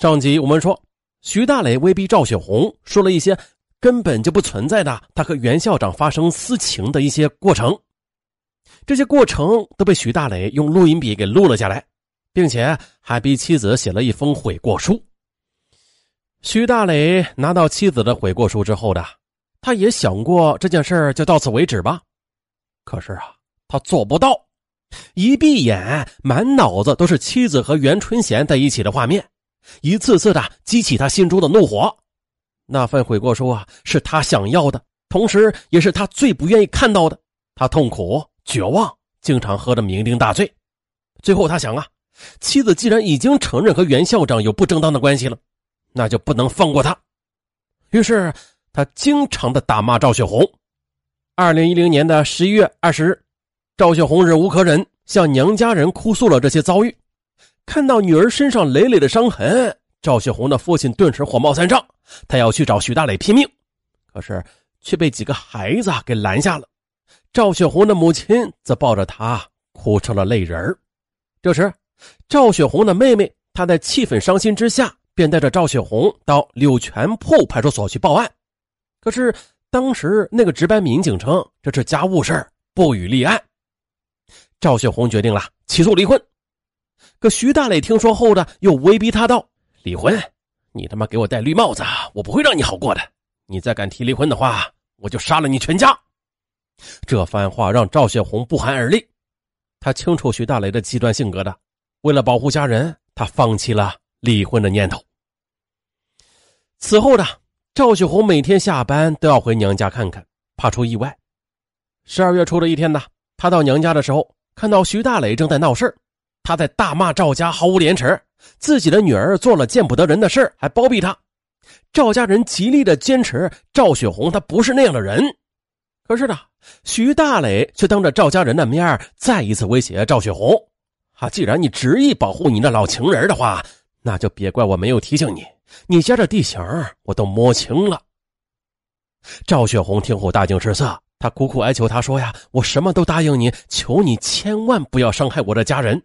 上集我们说，徐大磊威逼赵雪红说了一些根本就不存在的他和袁校长发生私情的一些过程，这些过程都被徐大磊用录音笔给录了下来，并且还逼妻子写了一封悔过书。徐大磊拿到妻子的悔过书之后的，他也想过这件事就到此为止吧，可是啊，他做不到，一闭眼，满脑子都是妻子和袁春贤在一起的画面。一次次的激起他心中的怒火，那份悔过书啊，是他想要的，同时也是他最不愿意看到的。他痛苦、绝望，经常喝得酩酊大醉。最后他想啊，妻子既然已经承认和袁校长有不正当的关系了，那就不能放过他。于是他经常的打骂赵雪红。二零一零年的十一月二十日，赵雪红忍无可忍，向娘家人哭诉了这些遭遇。看到女儿身上累累的伤痕，赵雪红的父亲顿时火冒三丈，他要去找徐大磊拼命，可是却被几个孩子给拦下了。赵雪红的母亲则抱着他哭成了泪人这时，赵雪红的妹妹她在气愤伤心之下，便带着赵雪红到柳泉铺派出所去报案。可是当时那个值班民警称这是家务事不予立案。赵雪红决定了起诉离婚。可徐大磊听说后的又威逼他道：“离婚，你他妈给我戴绿帽子，我不会让你好过的。你再敢提离婚的话，我就杀了你全家。”这番话让赵雪红不寒而栗。他清楚徐大雷的极端性格的，为了保护家人，他放弃了离婚的念头。此后呢赵雪红每天下班都要回娘家看看，怕出意外。十二月初的一天呢，他到娘家的时候，看到徐大雷正在闹事他在大骂赵家毫无廉耻，自己的女儿做了见不得人的事还包庇他。赵家人极力的坚持赵雪红她不是那样的人，可是呢，徐大磊却当着赵家人的面再一次威胁赵雪红：“啊，既然你执意保护你那老情人的话，那就别怪我没有提醒你，你家的地形我都摸清了。”赵雪红听后大惊失色，她苦苦哀求他说：“呀，我什么都答应你，求你千万不要伤害我的家人。”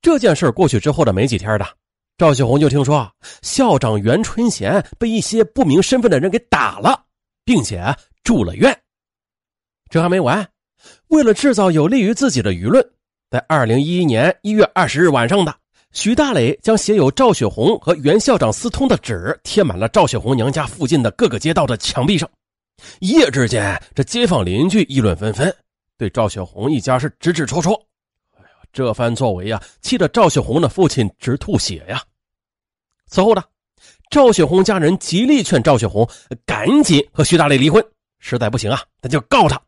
这件事过去之后的没几天的，赵雪红就听说校长袁春贤被一些不明身份的人给打了，并且住了院。这还没完，为了制造有利于自己的舆论，在二零一一年一月二十日晚上的，徐大磊将写有赵雪红和袁校长私通的纸贴满了赵雪红娘家附近的各个街道的墙壁上。一夜之间，这街坊邻居议论纷纷，对赵雪红一家是指指戳戳。这番作为啊，气得赵雪红的父亲直吐血呀。此后呢，赵雪红家人极力劝赵雪红赶紧和徐大磊离婚，实在不行啊，那就告他。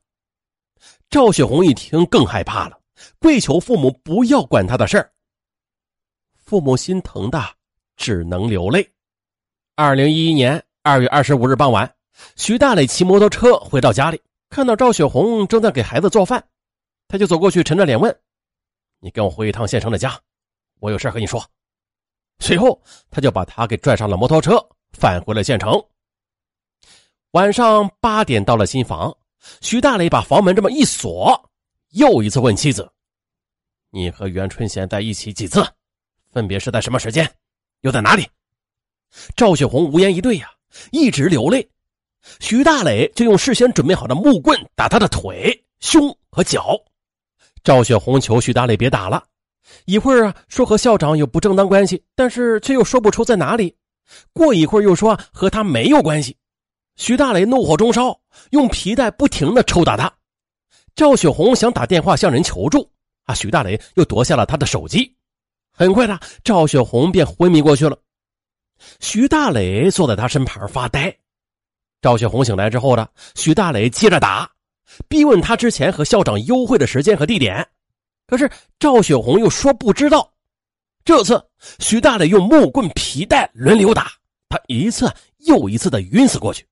赵雪红一听更害怕了，跪求父母不要管他的事儿。父母心疼的只能流泪。二零一一年二月二十五日傍晚，徐大磊骑摩托车回到家里，看到赵雪红正在给孩子做饭，他就走过去，沉着脸问。你跟我回一趟县城的家，我有事和你说。随后，他就把他给拽上了摩托车，返回了县城。晚上八点到了新房，徐大磊把房门这么一锁，又一次问妻子：“你和袁春贤在一起几次？分别是在什么时间？又在哪里？”赵雪红无言以对呀，一直流泪。徐大磊就用事先准备好的木棍打他的腿、胸和脚。赵雪红求徐大雷别打了，一会儿啊说和校长有不正当关系，但是却又说不出在哪里。过一会儿又说和他没有关系。徐大雷怒火中烧，用皮带不停的抽打他。赵雪红想打电话向人求助，啊，徐大雷又夺下了他的手机。很快的，赵雪红便昏迷过去了。徐大雷坐在他身旁发呆。赵雪红醒来之后呢，徐大雷接着打。逼问他之前和校长幽会的时间和地点，可是赵雪红又说不知道。这次徐大磊用木棍、皮带轮流打他，一次又一次的晕死过去。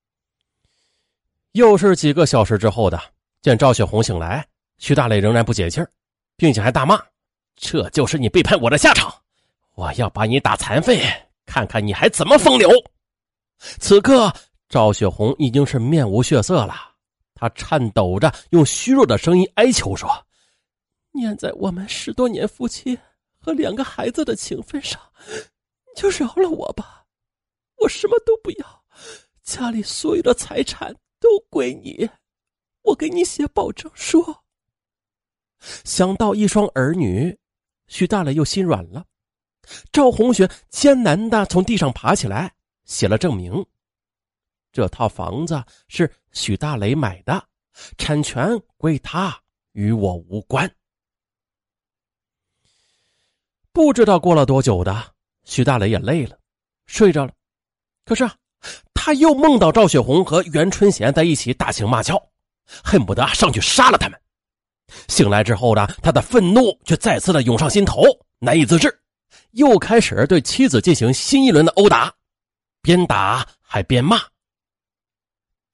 又是几个小时之后的，见赵雪红醒来，徐大磊仍然不解气并且还大骂：“这就是你背叛我的下场！我要把你打残废，看看你还怎么风流！”此刻赵雪红已经是面无血色了。他颤抖着，用虚弱的声音哀求说：“念在我们十多年夫妻和两个孩子的情分上，你就饶了我吧，我什么都不要，家里所有的财产都归你，我给你写保证书。想到一双儿女，许大磊又心软了。赵红雪艰难的从地上爬起来，写了证明。这套房子是许大雷买的，产权归他，与我无关。不知道过了多久的，许大雷也累了，睡着了。可是啊，他又梦到赵雪红和袁春贤在一起打情骂俏，恨不得上去杀了他们。醒来之后呢，他的愤怒却再次的涌上心头，难以自制。又开始对妻子进行新一轮的殴打，边打还边骂。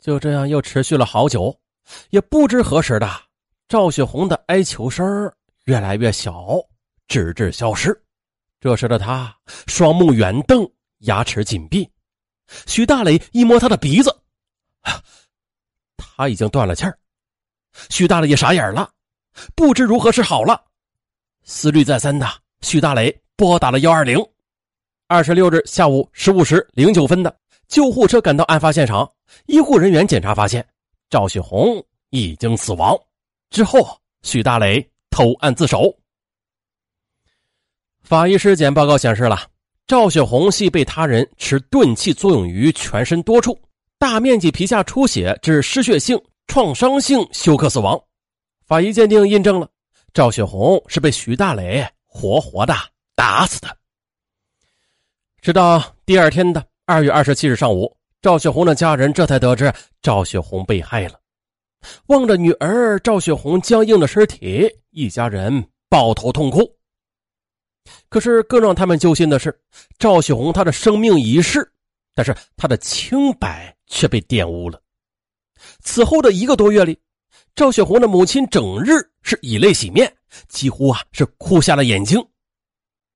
就这样又持续了好久，也不知何时的，赵雪红的哀求声越来越小，直至消失。这时的他双目圆瞪，牙齿紧闭。徐大磊一摸他的鼻子，他已经断了气儿。徐大雷也傻眼了，不知如何是好了。思虑再三的徐大雷。拨打了幺二零，二十六日下午十五时零九分的救护车赶到案发现场，医护人员检查发现赵雪红已经死亡。之后，许大磊投案自首。法医尸检报告显示了，赵雪红系被他人持钝器作用于全身多处，大面积皮下出血致失血性创伤性休克死亡。法医鉴定印证了赵雪红是被徐大磊活活的。打死的。直到第二天的二月二十七日上午，赵雪红的家人这才得知赵雪红被害了。望着女儿赵雪红僵硬的尸体，一家人抱头痛哭。可是更让他们揪心的是，赵雪红她的生命已逝，但是她的清白却被玷污了。此后的一个多月里，赵雪红的母亲整日是以泪洗面，几乎啊是哭瞎了眼睛。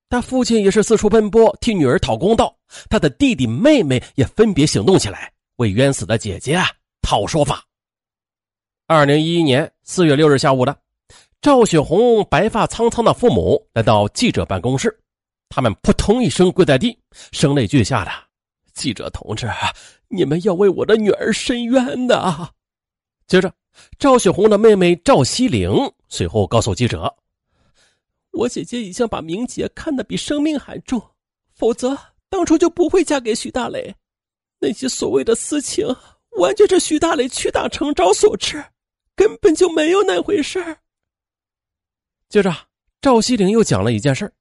他父亲也是四处奔波，替女儿讨公道。他的弟弟妹妹也分别行动起来，为冤死的姐姐讨说法。二零一一年四月六日下午的，赵雪红白发苍苍的父母来到记者办公室，他们扑通一声跪在地，声泪俱下的：“记者同志，你们要为我的女儿伸冤呐！”接着，赵雪红的妹妹赵西玲随后告诉记者。我姐姐已经把明杰看得比生命还重，否则当初就不会嫁给徐大雷。那些所谓的私情，完全是徐大雷屈打成招所致，根本就没有那回事接着，赵西玲又讲了一件事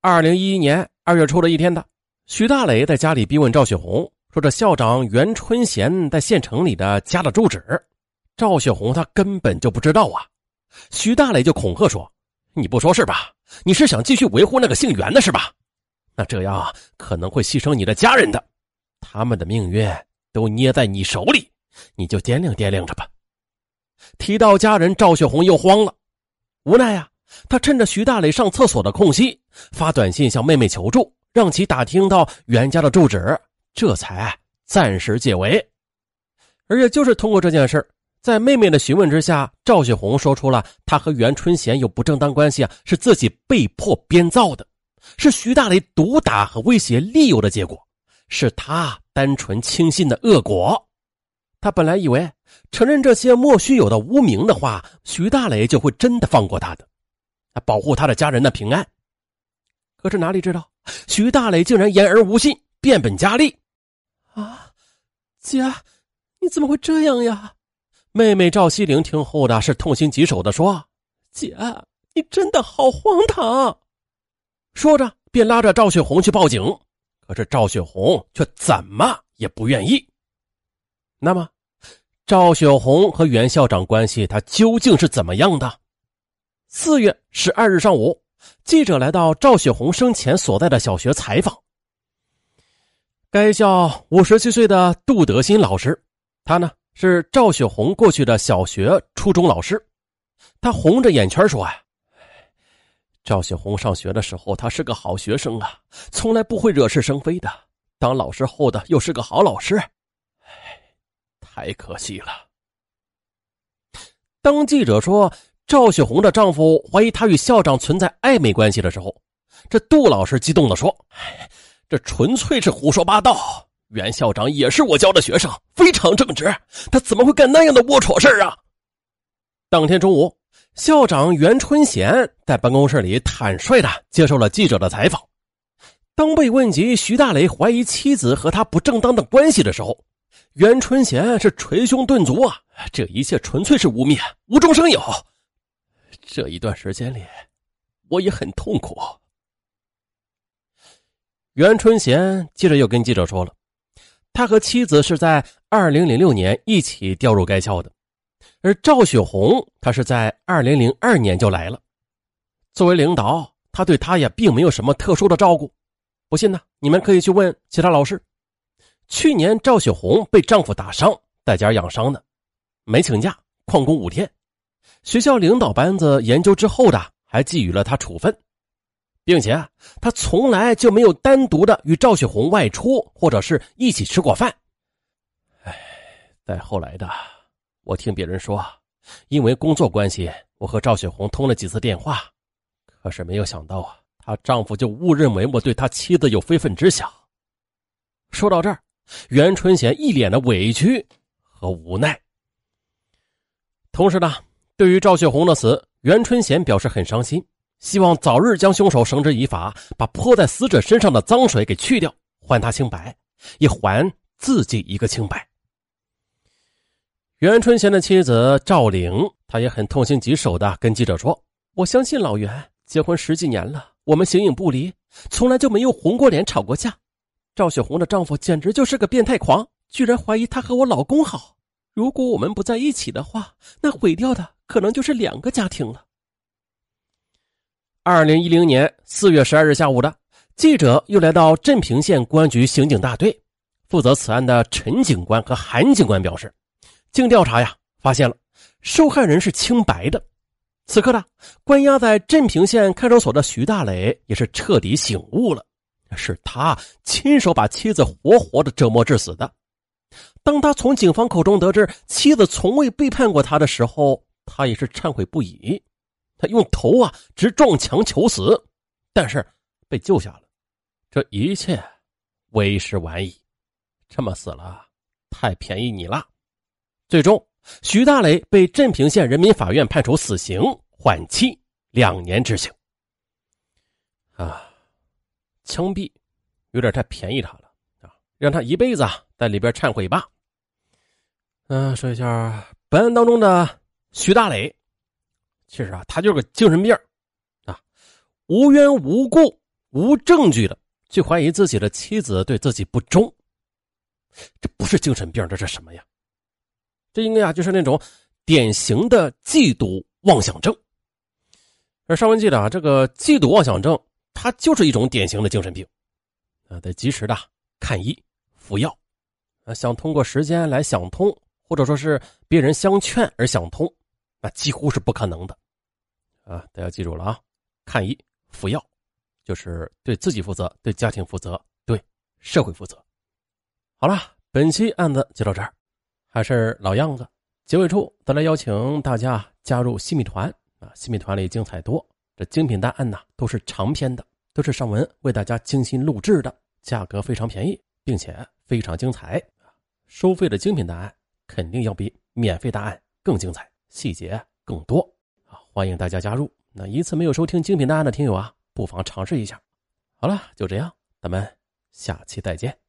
二零一一年二月初的一天的，徐大雷在家里逼问赵雪红，说这校长袁春贤在县城里的家的住址。赵雪红她根本就不知道啊。徐大雷就恐吓说。你不说是吧？你是想继续维护那个姓袁的是吧？那这样可能会牺牲你的家人的，他们的命运都捏在你手里，你就掂量掂量着吧。提到家人，赵雪红又慌了，无奈呀，他趁着徐大磊上厕所的空隙，发短信向妹妹求助，让其打听到袁家的住址，这才暂时解围。而也就是通过这件事在妹妹的询问之下，赵雪红说出了她和袁春贤有不正当关系啊，是自己被迫编造的，是徐大雷毒打和威胁利诱的结果，是他单纯轻信的恶果。他本来以为承认这些莫须有的污名的话，徐大雷就会真的放过他的，保护他的家人的平安。可是哪里知道，徐大雷竟然言而无信，变本加厉。啊，姐，你怎么会这样呀？妹妹赵西玲听后的是痛心疾首的说：“姐，你真的好荒唐！”说着便拉着赵雪红去报警，可是赵雪红却怎么也不愿意。那么，赵雪红和袁校长关系他究竟是怎么样的？四月十二日上午，记者来到赵雪红生前所在的小学采访。该校五十七岁的杜德新老师，他呢？是赵雪红过去的小学、初中老师，他红着眼圈说：“呀，赵雪红上学的时候，他是个好学生啊，从来不会惹是生非的。当老师后的又是个好老师，哎，太可惜了。”当记者说赵雪红的丈夫怀疑她与校长存在暧昧关系的时候，这杜老师激动的说：“这纯粹是胡说八道。袁校长也是我教的学生，非常正直，他怎么会干那样的龌龊事啊？当天中午，校长袁春贤在办公室里坦率的接受了记者的采访。当被问及徐大雷怀疑妻子和他不正当的关系的时候，袁春贤是捶胸顿足啊！这一切纯粹是污蔑，无中生有。这一段时间里，我也很痛苦。袁春贤接着又跟记者说了。他和妻子是在二零零六年一起调入该校的，而赵雪红他是在二零零二年就来了。作为领导，他对他也并没有什么特殊的照顾。不信呢，你们可以去问其他老师。去年赵雪红被丈夫打伤，在家养伤呢，没请假旷工五天。学校领导班子研究之后的，还给予了他处分。并且他从来就没有单独的与赵雪红外出，或者是一起吃过饭。哎，再后来的，我听别人说，因为工作关系，我和赵雪红通了几次电话，可是没有想到啊，她丈夫就误认为我对他妻子有非分之想。说到这儿，袁春贤一脸的委屈和无奈。同时呢，对于赵雪红的死，袁春贤表示很伤心。希望早日将凶手绳之以法，把泼在死者身上的脏水给去掉，还他清白，也还自己一个清白。袁春贤的妻子赵玲，她也很痛心疾首的跟记者说：“我相信老袁，结婚十几年了，我们形影不离，从来就没有红过脸、吵过架。赵雪红的丈夫简直就是个变态狂，居然怀疑她和我老公好。如果我们不在一起的话，那毁掉的可能就是两个家庭了。”二零一零年四月十二日下午的，记者又来到镇平县公安局刑警大队，负责此案的陈警官和韩警官表示，经调查呀，发现了受害人是清白的。此刻呢关押在镇平县看守所的徐大磊也是彻底醒悟了，是他亲手把妻子活活的折磨致死的。当他从警方口中得知妻子从未背叛过他的时候，他也是忏悔不已。他用头啊直撞墙求死，但是被救下了。这一切为时晚矣，这么死了太便宜你了。最终，徐大雷被镇平县人民法院判处死刑，缓期两年执行。啊，枪毙有点太便宜他了啊！让他一辈子在里边忏悔吧。嗯，说一下本案当中的徐大雷。其实啊，他就是个精神病啊，无缘无故、无证据的去怀疑自己的妻子对自己不忠，这不是精神病，这是什么呀？这应该啊，就是那种典型的嫉妒妄想症。而上文记得啊，这个嫉妒妄想症，它就是一种典型的精神病啊，得及时的看医服药啊，想通过时间来想通，或者说是别人相劝而想通。那几乎是不可能的，啊！大家记住了啊，看医服药，就是对自己负责，对家庭负责，对社会负责。好了，本期案子就到这儿，还是老样子，结尾处再来邀请大家加入新米团啊！新米团里精彩多，这精品大案呢都是长篇的，都是上文为大家精心录制的，价格非常便宜，并且非常精彩收费的精品大案肯定要比免费大案更精彩。细节更多啊！欢迎大家加入。那一次没有收听精品答案的听友啊，不妨尝试一下。好了，就这样，咱们下期再见。